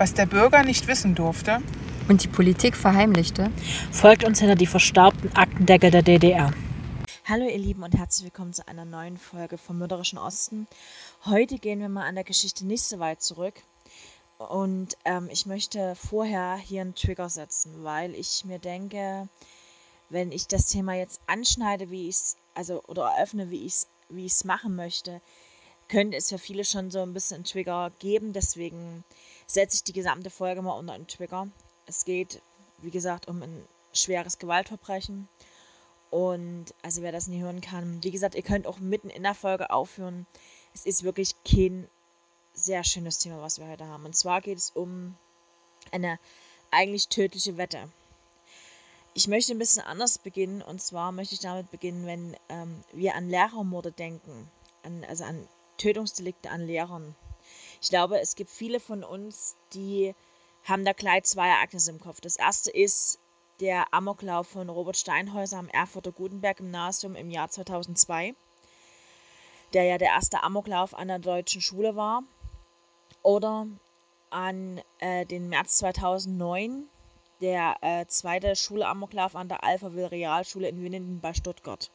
was der Bürger nicht wissen durfte und die Politik verheimlichte, folgt uns hinter die verstaubten Aktendeckel der DDR. Hallo ihr Lieben und herzlich willkommen zu einer neuen Folge vom Mörderischen Osten. Heute gehen wir mal an der Geschichte nicht so weit zurück. Und ähm, ich möchte vorher hier einen Trigger setzen, weil ich mir denke, wenn ich das Thema jetzt anschneide, wie ich es, also oder eröffne, wie ich es wie ich es machen möchte, könnte es für viele schon so ein bisschen einen Trigger geben. Deswegen setze ich die gesamte Folge mal unter einen Trigger. Es geht, wie gesagt, um ein schweres Gewaltverbrechen. Und also wer das nie hören kann, wie gesagt, ihr könnt auch mitten in der Folge aufhören. Es ist wirklich kein sehr schönes Thema, was wir heute haben. Und zwar geht es um eine eigentlich tödliche Wette. Ich möchte ein bisschen anders beginnen und zwar möchte ich damit beginnen, wenn ähm, wir an Lehrermorde denken, an, also an Tötungsdelikte an Lehrern. Ich glaube, es gibt viele von uns, die haben da gleich zwei Ereignisse im Kopf. Das erste ist der Amoklauf von Robert Steinhäuser am Erfurter Gutenberg-Gymnasium im Jahr 2002, der ja der erste Amoklauf an der deutschen Schule war. Oder an äh, den März 2009, der äh, zweite Schulamoklauf an der Alphaville Realschule in Winnenden bei Stuttgart.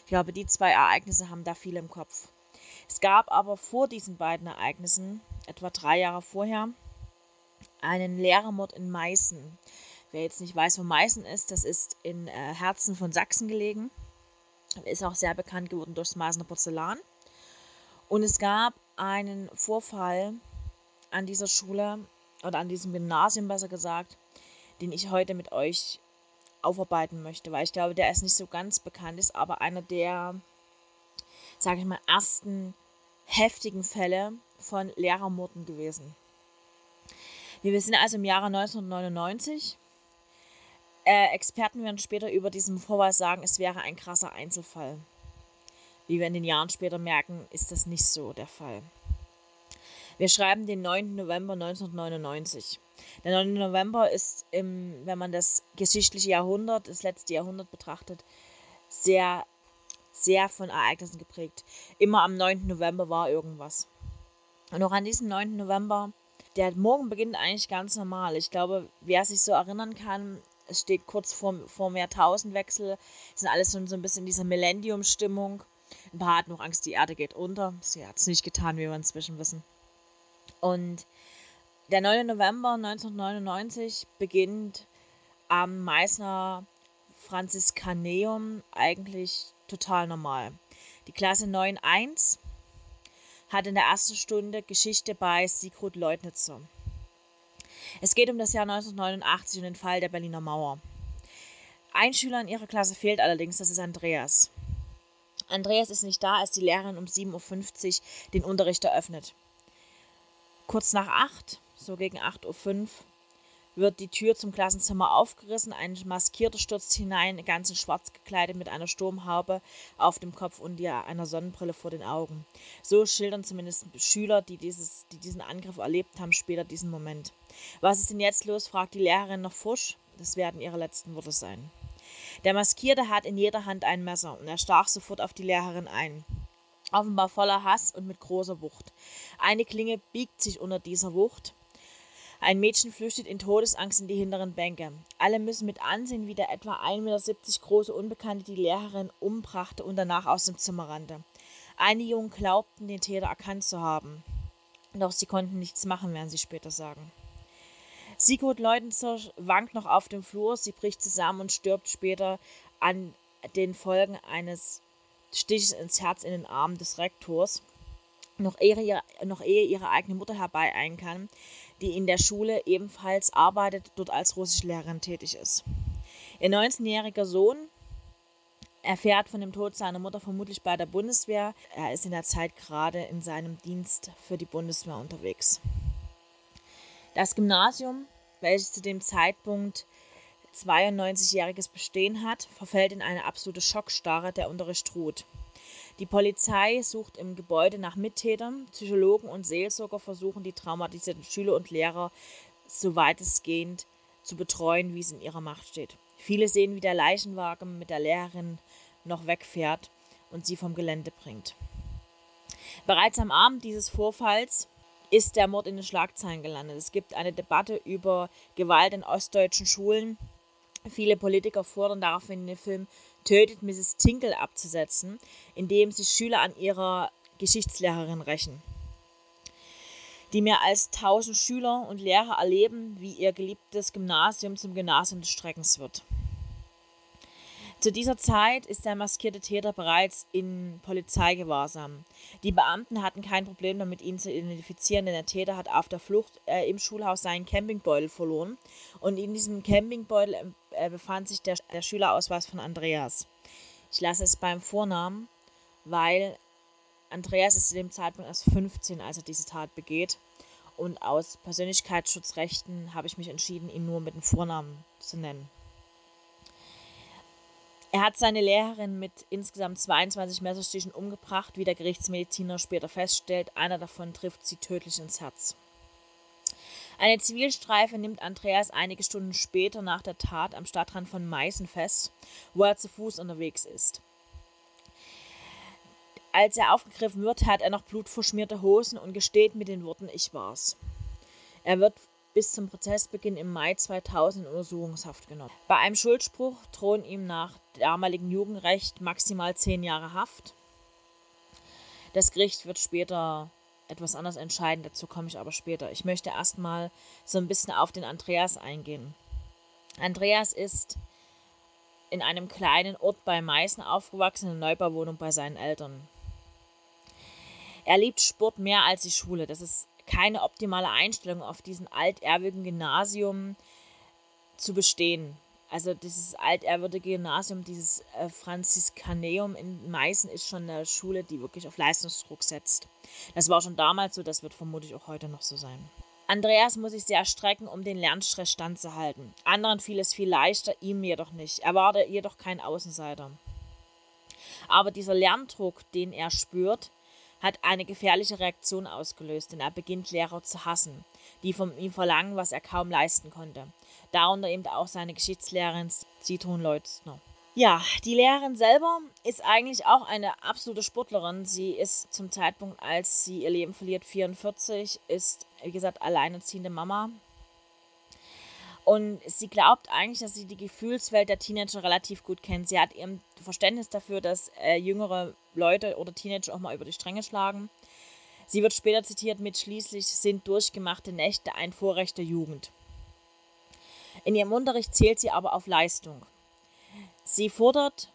Ich glaube, die zwei Ereignisse haben da viel im Kopf. Es gab aber vor diesen beiden Ereignissen, etwa drei Jahre vorher, einen Lehrermord in Meißen. Wer jetzt nicht weiß, wo Meißen ist, das ist in äh, Herzen von Sachsen gelegen. Ist auch sehr bekannt geworden durchs Meißner Porzellan. Und es gab einen Vorfall an dieser Schule oder an diesem Gymnasium besser gesagt, den ich heute mit euch aufarbeiten möchte, weil ich glaube, der ist nicht so ganz bekannt ist, aber einer der, sage ich mal, ersten heftigen Fälle von Lehrermorden gewesen. Wir sind also im Jahre 1999. Äh, Experten werden später über diesen Vorfall sagen, es wäre ein krasser Einzelfall. Wie wir in den Jahren später merken, ist das nicht so der Fall. Wir schreiben den 9. November 1999. Der 9. November ist, im, wenn man das geschichtliche Jahrhundert, das letzte Jahrhundert betrachtet, sehr, sehr von Ereignissen geprägt. Immer am 9. November war irgendwas. Und auch an diesem 9. November, der Morgen beginnt eigentlich ganz normal. Ich glaube, wer sich so erinnern kann, es steht kurz vor, vor mehr Tausendwechsel, sind alles so ein bisschen in dieser Millennium-Stimmung. Ein paar hatten noch Angst, die Erde geht unter. Sie hat es nicht getan, wie wir inzwischen wissen. Und der 9. November 1999 beginnt am Meißner Franziskaneum eigentlich total normal. Die Klasse 9.1 hat in der ersten Stunde Geschichte bei Sigrid Leutnitzer. Es geht um das Jahr 1989 und den Fall der Berliner Mauer. Ein Schüler in ihrer Klasse fehlt allerdings, das ist Andreas. Andreas ist nicht da, als die Lehrerin um 7.50 Uhr den Unterricht eröffnet. Kurz nach acht, so gegen 8.05 Uhr, wird die Tür zum Klassenzimmer aufgerissen. Ein Maskierter stürzt hinein, ganz in schwarz gekleidet mit einer Sturmhaube auf dem Kopf und einer Sonnenbrille vor den Augen. So schildern zumindest Schüler, die, dieses, die diesen Angriff erlebt haben, später diesen Moment. Was ist denn jetzt los? fragt die Lehrerin noch Fusch. Das werden ihre letzten Worte sein. Der Maskierte hat in jeder Hand ein Messer und er stach sofort auf die Lehrerin ein offenbar voller Hass und mit großer Wucht. Eine Klinge biegt sich unter dieser Wucht. Ein Mädchen flüchtet in Todesangst in die hinteren Bänke. Alle müssen mit ansehen, wie der etwa 1,70 Meter große Unbekannte die Lehrerin umbrachte und danach aus dem Zimmer rannte. Einige Jungen glaubten, den Täter erkannt zu haben. Doch sie konnten nichts machen, werden sie später sagen. Sigurd Leutenzer wankt noch auf dem Flur, sie bricht zusammen und stirbt später an den Folgen eines Stiches ins Herz in den Arm des Rektors, noch ehe, noch ehe ihre eigene Mutter herbeieilen kann, die in der Schule ebenfalls arbeitet, dort als Russischlehrerin tätig ist. Ihr 19-jähriger Sohn erfährt von dem Tod seiner Mutter vermutlich bei der Bundeswehr. Er ist in der Zeit gerade in seinem Dienst für die Bundeswehr unterwegs. Das Gymnasium, welches zu dem Zeitpunkt 92-jähriges Bestehen hat, verfällt in eine absolute Schockstarre, der Unterricht ruht. Die Polizei sucht im Gebäude nach Mittätern, Psychologen und Seelsorger versuchen die traumatisierten Schüler und Lehrer so weitestgehend zu betreuen, wie es in ihrer Macht steht. Viele sehen, wie der Leichenwagen mit der Lehrerin noch wegfährt und sie vom Gelände bringt. Bereits am Abend dieses Vorfalls ist der Mord in den Schlagzeilen gelandet. Es gibt eine Debatte über Gewalt in ostdeutschen Schulen. Viele Politiker fordern daraufhin den Film Tötet Mrs. Tinkle abzusetzen, indem sie Schüler an ihrer Geschichtslehrerin rächen. Die mehr als 1000 Schüler und Lehrer erleben, wie ihr geliebtes Gymnasium zum Gymnasium des Streckens wird. Zu dieser Zeit ist der maskierte Täter bereits in Polizeigewahrsam. Die Beamten hatten kein Problem damit, ihn zu identifizieren, denn der Täter hat auf der Flucht äh, im Schulhaus seinen Campingbeutel verloren. Und in diesem Campingbeutel äh, befand sich der, der Schülerausweis von Andreas. Ich lasse es beim Vornamen, weil Andreas ist zu dem Zeitpunkt erst 15, als er diese Tat begeht. Und aus Persönlichkeitsschutzrechten habe ich mich entschieden, ihn nur mit dem Vornamen zu nennen. Er hat seine Lehrerin mit insgesamt 22 Messerstichen umgebracht, wie der Gerichtsmediziner später feststellt. Einer davon trifft sie tödlich ins Herz. Eine Zivilstreife nimmt Andreas einige Stunden später nach der Tat am Stadtrand von Meißen fest, wo er zu Fuß unterwegs ist. Als er aufgegriffen wird, hat er noch blutverschmierte Hosen und gesteht mit den Worten Ich war's. Er wird bis zum Prozessbeginn im Mai 2000 in Untersuchungshaft genommen. Bei einem Schuldspruch drohen ihm nach damaligen Jugendrecht maximal zehn Jahre Haft. Das Gericht wird später etwas anders entscheiden, dazu komme ich aber später. Ich möchte erstmal so ein bisschen auf den Andreas eingehen. Andreas ist in einem kleinen Ort bei Meißen aufgewachsen, in einer Neubauwohnung bei seinen Eltern. Er liebt Sport mehr als die Schule. Das ist keine optimale Einstellung, auf diesem altehrwürdigen Gymnasium zu bestehen. Also dieses altehrwürdige Gymnasium, dieses äh, Franziskaneum in Meißen ist schon eine Schule, die wirklich auf Leistungsdruck setzt. Das war schon damals so, das wird vermutlich auch heute noch so sein. Andreas muss sich sehr strecken, um den Lernstress standzuhalten. Anderen fiel es viel leichter, ihm jedoch nicht. Er war jedoch kein Außenseiter. Aber dieser Lerndruck, den er spürt, hat eine gefährliche Reaktion ausgelöst, denn er beginnt Lehrer zu hassen, die von ihm verlangen, was er kaum leisten konnte. Darunter eben auch seine Geschichtslehrerin Zitron Leutzner. Ja, die Lehrerin selber ist eigentlich auch eine absolute Sportlerin. Sie ist zum Zeitpunkt, als sie ihr Leben verliert, 44, ist, wie gesagt, alleinerziehende Mama, und sie glaubt eigentlich, dass sie die Gefühlswelt der Teenager relativ gut kennt. Sie hat ihr Verständnis dafür, dass äh, jüngere Leute oder Teenager auch mal über die Stränge schlagen. Sie wird später zitiert mit schließlich sind durchgemachte Nächte ein Vorrecht der Jugend. In ihrem Unterricht zählt sie aber auf Leistung. Sie fordert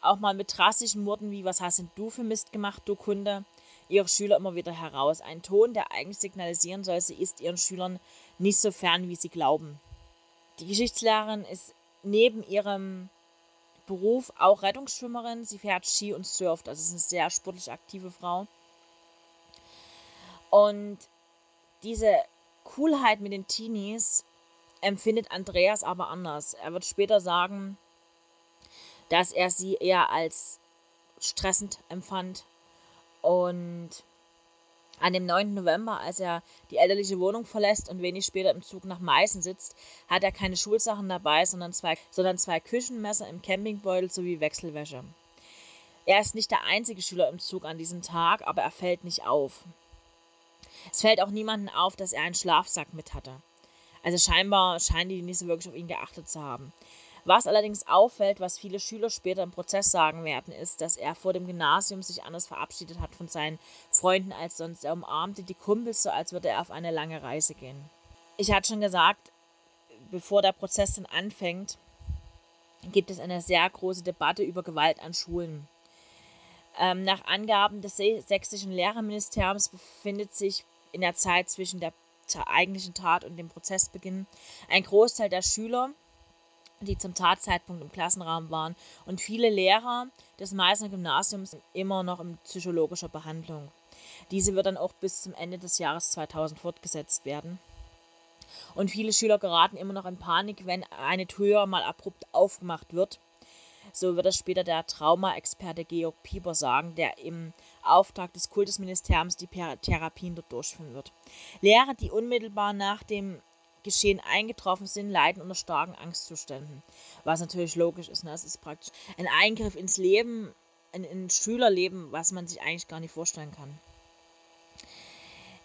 auch mal mit drastischen Worten wie Was hast denn du für Mist gemacht, du Kunde, ihre Schüler immer wieder heraus. Ein Ton, der eigentlich signalisieren soll, sie ist ihren Schülern nicht so fern, wie sie glauben. Die Geschichtslehrerin ist neben ihrem Beruf auch Rettungsschwimmerin. Sie fährt Ski und surft, also ist eine sehr sportlich aktive Frau. Und diese Coolheit mit den Teenies empfindet Andreas aber anders. Er wird später sagen, dass er sie eher als stressend empfand und an dem 9. November, als er die elterliche Wohnung verlässt und wenig später im Zug nach Meißen sitzt, hat er keine Schulsachen dabei, sondern zwei, sondern zwei Küchenmesser im Campingbeutel sowie Wechselwäsche. Er ist nicht der einzige Schüler im Zug an diesem Tag, aber er fällt nicht auf. Es fällt auch niemandem auf, dass er einen Schlafsack mit hatte. Also scheinbar scheinen die nicht so wirklich auf ihn geachtet zu haben. Was allerdings auffällt, was viele Schüler später im Prozess sagen werden, ist, dass er vor dem Gymnasium sich anders verabschiedet hat von seinen Freunden als sonst. Er umarmte die Kumpels so, als würde er auf eine lange Reise gehen. Ich hatte schon gesagt, bevor der Prozess dann anfängt, gibt es eine sehr große Debatte über Gewalt an Schulen. Ähm, nach Angaben des sächsischen Lehrerministeriums befindet sich in der Zeit zwischen der eigentlichen Tat und dem Prozessbeginn ein Großteil der Schüler die zum Tatzeitpunkt im Klassenraum waren und viele Lehrer des Meißner Gymnasiums immer noch in psychologischer Behandlung. Diese wird dann auch bis zum Ende des Jahres 2000 fortgesetzt werden. Und viele Schüler geraten immer noch in Panik, wenn eine Tür mal abrupt aufgemacht wird. So wird es später der Trauma-Experte Georg Pieper sagen, der im Auftrag des Kultusministeriums die Therapien dort durchführen wird. Lehrer, die unmittelbar nach dem Geschehen eingetroffen sind, leiden unter starken Angstzuständen. Was natürlich logisch ist. Ne? Es ist praktisch ein Eingriff ins Leben, in, in Schülerleben, was man sich eigentlich gar nicht vorstellen kann.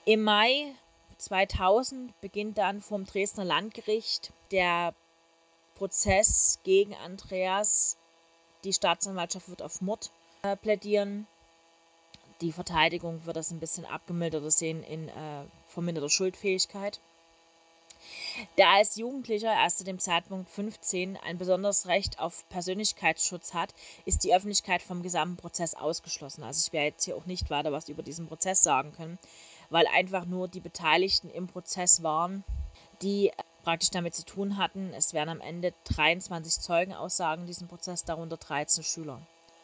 Im Mai 2000 beginnt dann vom Dresdner Landgericht der Prozess gegen Andreas. Die Staatsanwaltschaft wird auf Mord äh, plädieren. Die Verteidigung wird das ein bisschen abgemildert sehen in äh, verminderter Schuldfähigkeit. Der als Jugendlicher erst zu dem Zeitpunkt 15 ein besonderes Recht auf Persönlichkeitsschutz hat, ist die Öffentlichkeit vom gesamten Prozess ausgeschlossen. Also ich werde jetzt hier auch nicht weiter was über diesen Prozess sagen können, weil einfach nur die Beteiligten im Prozess waren, die praktisch damit zu tun hatten. Es werden am Ende 23 Zeugenaussagen in diesem Prozess, darunter 13 Schüler.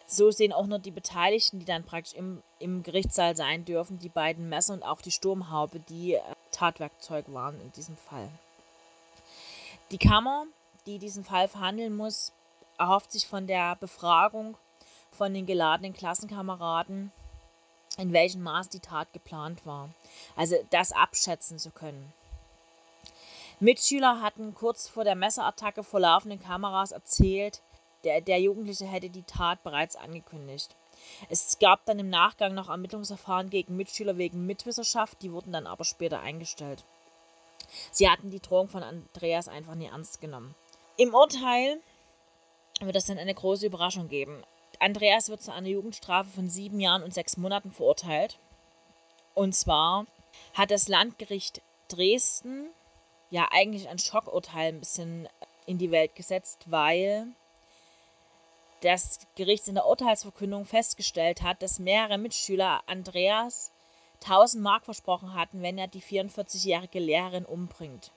So sehen auch nur die Beteiligten, die dann praktisch im, im Gerichtssaal sein dürfen, die beiden Messer und auch die Sturmhaube, die äh, Tatwerkzeug waren in diesem Fall. Die Kammer, die diesen Fall verhandeln muss, erhofft sich von der Befragung von den geladenen Klassenkameraden, in welchem Maß die Tat geplant war. Also das abschätzen zu können. Mitschüler hatten kurz vor der Messerattacke vor laufenden Kameras erzählt, der, der Jugendliche hätte die Tat bereits angekündigt. Es gab dann im Nachgang noch Ermittlungsverfahren gegen Mitschüler wegen Mitwisserschaft, die wurden dann aber später eingestellt. Sie hatten die Drohung von Andreas einfach nie ernst genommen. Im Urteil wird es dann eine große Überraschung geben. Andreas wird zu einer Jugendstrafe von sieben Jahren und sechs Monaten verurteilt. Und zwar hat das Landgericht Dresden ja eigentlich ein Schockurteil ein bisschen in die Welt gesetzt, weil das Gericht in der Urteilsverkündung festgestellt hat, dass mehrere Mitschüler Andreas 1000 Mark versprochen hatten, wenn er die 44-jährige Lehrerin umbringt.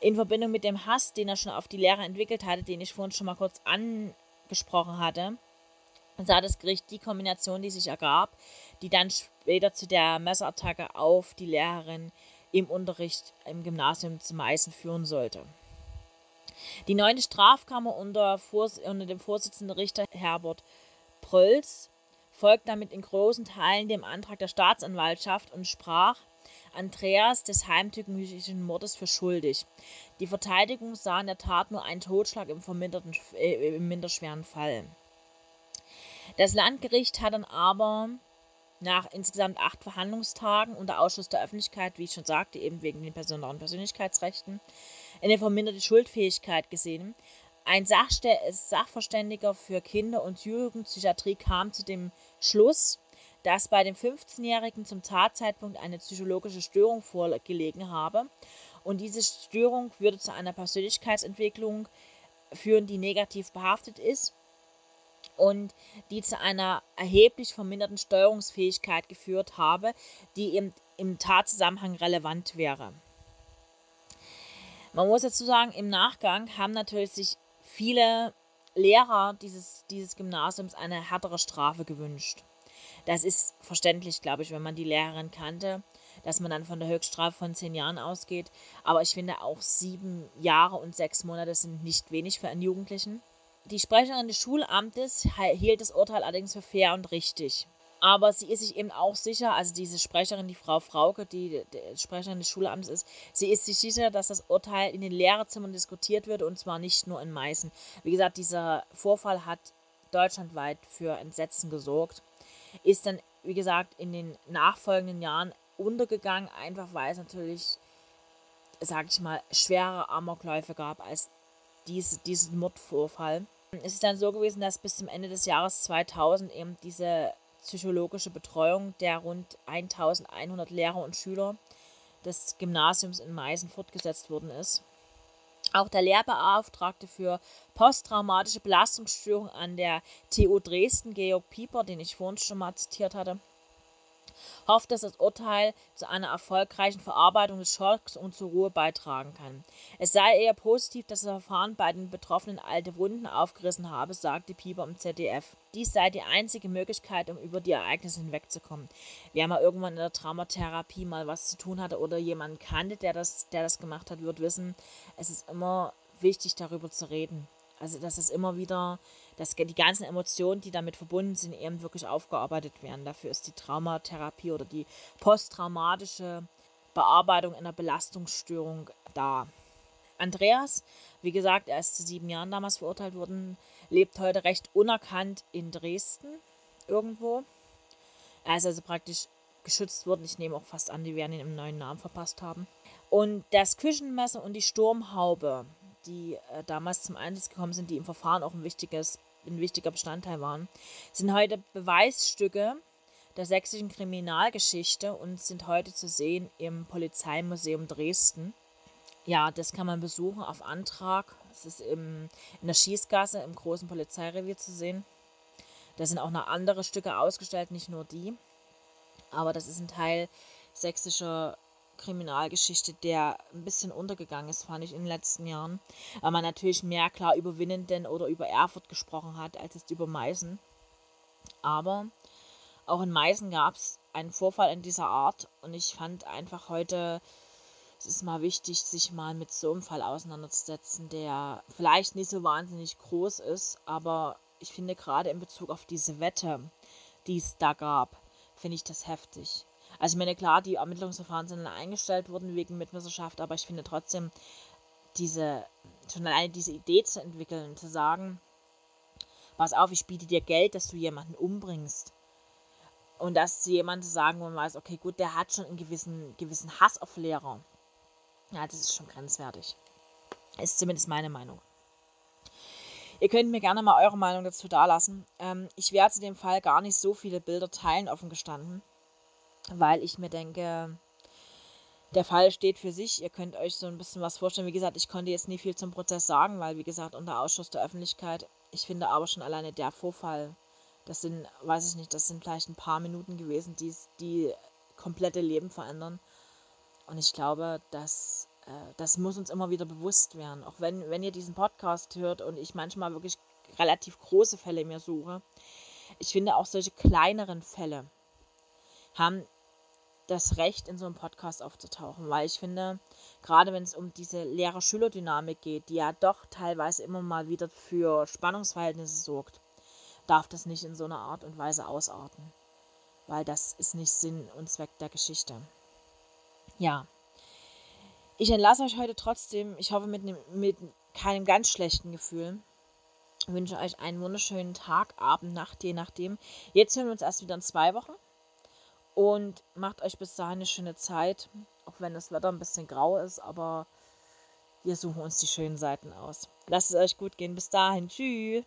In Verbindung mit dem Hass, den er schon auf die Lehrer entwickelt hatte, den ich vorhin schon mal kurz angesprochen hatte, sah das Gericht die Kombination, die sich ergab, die dann später zu der Messerattacke auf die Lehrerin im Unterricht im Gymnasium zu Meißen führen sollte. Die neunte Strafkammer unter, unter dem Vorsitzenden Richter Herbert Prölz folgt damit in großen Teilen dem Antrag der Staatsanwaltschaft und sprach Andreas des heimtückischen Mordes für schuldig. Die Verteidigung sah in der Tat nur einen Totschlag im, äh, im minderschweren Fall. Das Landgericht hat dann aber nach insgesamt acht Verhandlungstagen unter Ausschuss der Öffentlichkeit, wie ich schon sagte, eben wegen den besonderen Persönlichkeitsrechten, eine verminderte Schuldfähigkeit gesehen. Ein Sachverständiger für Kinder- und Jugendpsychiatrie kam zu dem Schluss, dass bei dem 15-Jährigen zum Tatzeitpunkt eine psychologische Störung vorgelegen habe. Und diese Störung würde zu einer Persönlichkeitsentwicklung führen, die negativ behaftet ist und die zu einer erheblich verminderten Steuerungsfähigkeit geführt habe, die im, im Tatzusammenhang relevant wäre. Man muss dazu sagen, im Nachgang haben natürlich sich viele Lehrer dieses, dieses Gymnasiums eine härtere Strafe gewünscht. Das ist verständlich, glaube ich, wenn man die Lehrerin kannte, dass man dann von der Höchststrafe von zehn Jahren ausgeht. Aber ich finde auch sieben Jahre und sechs Monate sind nicht wenig für einen Jugendlichen. Die Sprecherin des Schulamtes hielt das Urteil allerdings für fair und richtig. Aber sie ist sich eben auch sicher, also diese Sprecherin, die Frau Frauke, die, die Sprecherin des Schulamts ist, sie ist sich sicher, dass das Urteil in den Lehrerzimmern diskutiert wird und zwar nicht nur in Meißen. Wie gesagt, dieser Vorfall hat deutschlandweit für Entsetzen gesorgt. Ist dann, wie gesagt, in den nachfolgenden Jahren untergegangen, einfach weil es natürlich, sag ich mal, schwere Amokläufe gab als dies, diesen Mordvorfall. Es ist dann so gewesen, dass bis zum Ende des Jahres 2000 eben diese psychologische Betreuung der rund 1100 Lehrer und Schüler des Gymnasiums in Meißen fortgesetzt worden ist. Auch der Lehrbeauftragte für posttraumatische Belastungsstörung an der TU Dresden, Georg Pieper, den ich vorhin schon mal zitiert hatte, hofft, dass das Urteil zu einer erfolgreichen Verarbeitung des Schocks und zur Ruhe beitragen kann. Es sei eher positiv, dass das Verfahren bei den Betroffenen alte Wunden aufgerissen habe, sagte Pieper im ZDF. Dies sei die einzige Möglichkeit, um über die Ereignisse hinwegzukommen. Wer mal irgendwann in der Traumatherapie mal was zu tun hatte oder jemanden kannte, der das, der das gemacht hat, wird wissen, es ist immer wichtig, darüber zu reden. Also, dass es immer wieder, dass die ganzen Emotionen, die damit verbunden sind, eben wirklich aufgearbeitet werden. Dafür ist die Traumatherapie oder die posttraumatische Bearbeitung einer Belastungsstörung da. Andreas, wie gesagt, er ist zu sieben Jahren damals verurteilt worden, lebt heute recht unerkannt in Dresden irgendwo. Er ist also praktisch geschützt wurden. Ich nehme auch fast an, die werden ihn im neuen Namen verpasst haben. Und das Küchenmesser und die Sturmhaube, die äh, damals zum Einsatz gekommen sind, die im Verfahren auch ein, wichtiges, ein wichtiger Bestandteil waren, sind heute Beweisstücke der sächsischen Kriminalgeschichte und sind heute zu sehen im Polizeimuseum Dresden. Ja, das kann man besuchen auf Antrag. Es ist im, in der Schießgasse im großen Polizeirevier zu sehen. Da sind auch noch andere Stücke ausgestellt, nicht nur die. Aber das ist ein Teil sächsischer Kriminalgeschichte, der ein bisschen untergegangen ist, fand ich in den letzten Jahren. Weil man natürlich mehr klar über Winnenden oder über Erfurt gesprochen hat, als jetzt über Meißen. Aber auch in Meißen gab es einen Vorfall in dieser Art und ich fand einfach heute, es ist mal wichtig, sich mal mit so einem Fall auseinanderzusetzen, der vielleicht nicht so wahnsinnig groß ist, aber ich finde gerade in Bezug auf diese Wette, die es da gab, finde ich das heftig. Also ich meine, klar, die Ermittlungsverfahren sind eingestellt worden wegen Mitwisserschaft, aber ich finde trotzdem, diese, schon alleine diese Idee zu entwickeln, zu sagen, pass auf, ich biete dir Geld, dass du jemanden umbringst. Und dass zu jemandem sagen, wo man weiß, okay, gut, der hat schon einen gewissen, gewissen Hass auf Lehrer. Ja, das ist schon grenzwertig. Ist zumindest meine Meinung. Ihr könnt mir gerne mal eure Meinung dazu dalassen. Ähm, ich werde zu dem Fall gar nicht so viele Bilder teilen, offen gestanden, weil ich mir denke, der Fall steht für sich. Ihr könnt euch so ein bisschen was vorstellen. Wie gesagt, ich konnte jetzt nie viel zum Prozess sagen, weil, wie gesagt, unter Ausschuss der Öffentlichkeit. Ich finde aber schon alleine der Vorfall das sind, weiß ich nicht, das sind vielleicht ein paar Minuten gewesen, die die komplette Leben verändern. Und ich glaube, dass äh, das muss uns immer wieder bewusst werden. Auch wenn, wenn ihr diesen Podcast hört und ich manchmal wirklich relativ große Fälle mir suche. Ich finde auch solche kleineren Fälle haben das Recht, in so einem Podcast aufzutauchen, weil ich finde, gerade wenn es um diese Lehrer-Schüler-Dynamik geht, die ja doch teilweise immer mal wieder für Spannungsverhältnisse sorgt, darf das nicht in so einer Art und Weise ausarten. Weil das ist nicht Sinn und Zweck der Geschichte. Ja. Ich entlasse euch heute trotzdem, ich hoffe mit, ne, mit keinem ganz schlechten Gefühl. Ich wünsche euch einen wunderschönen Tag, Abend, Nacht, je nachdem. Jetzt hören wir uns erst wieder in zwei Wochen. Und macht euch bis dahin eine schöne Zeit, auch wenn das Wetter ein bisschen grau ist, aber wir suchen uns die schönen Seiten aus. Lasst es euch gut gehen. Bis dahin. Tschüss.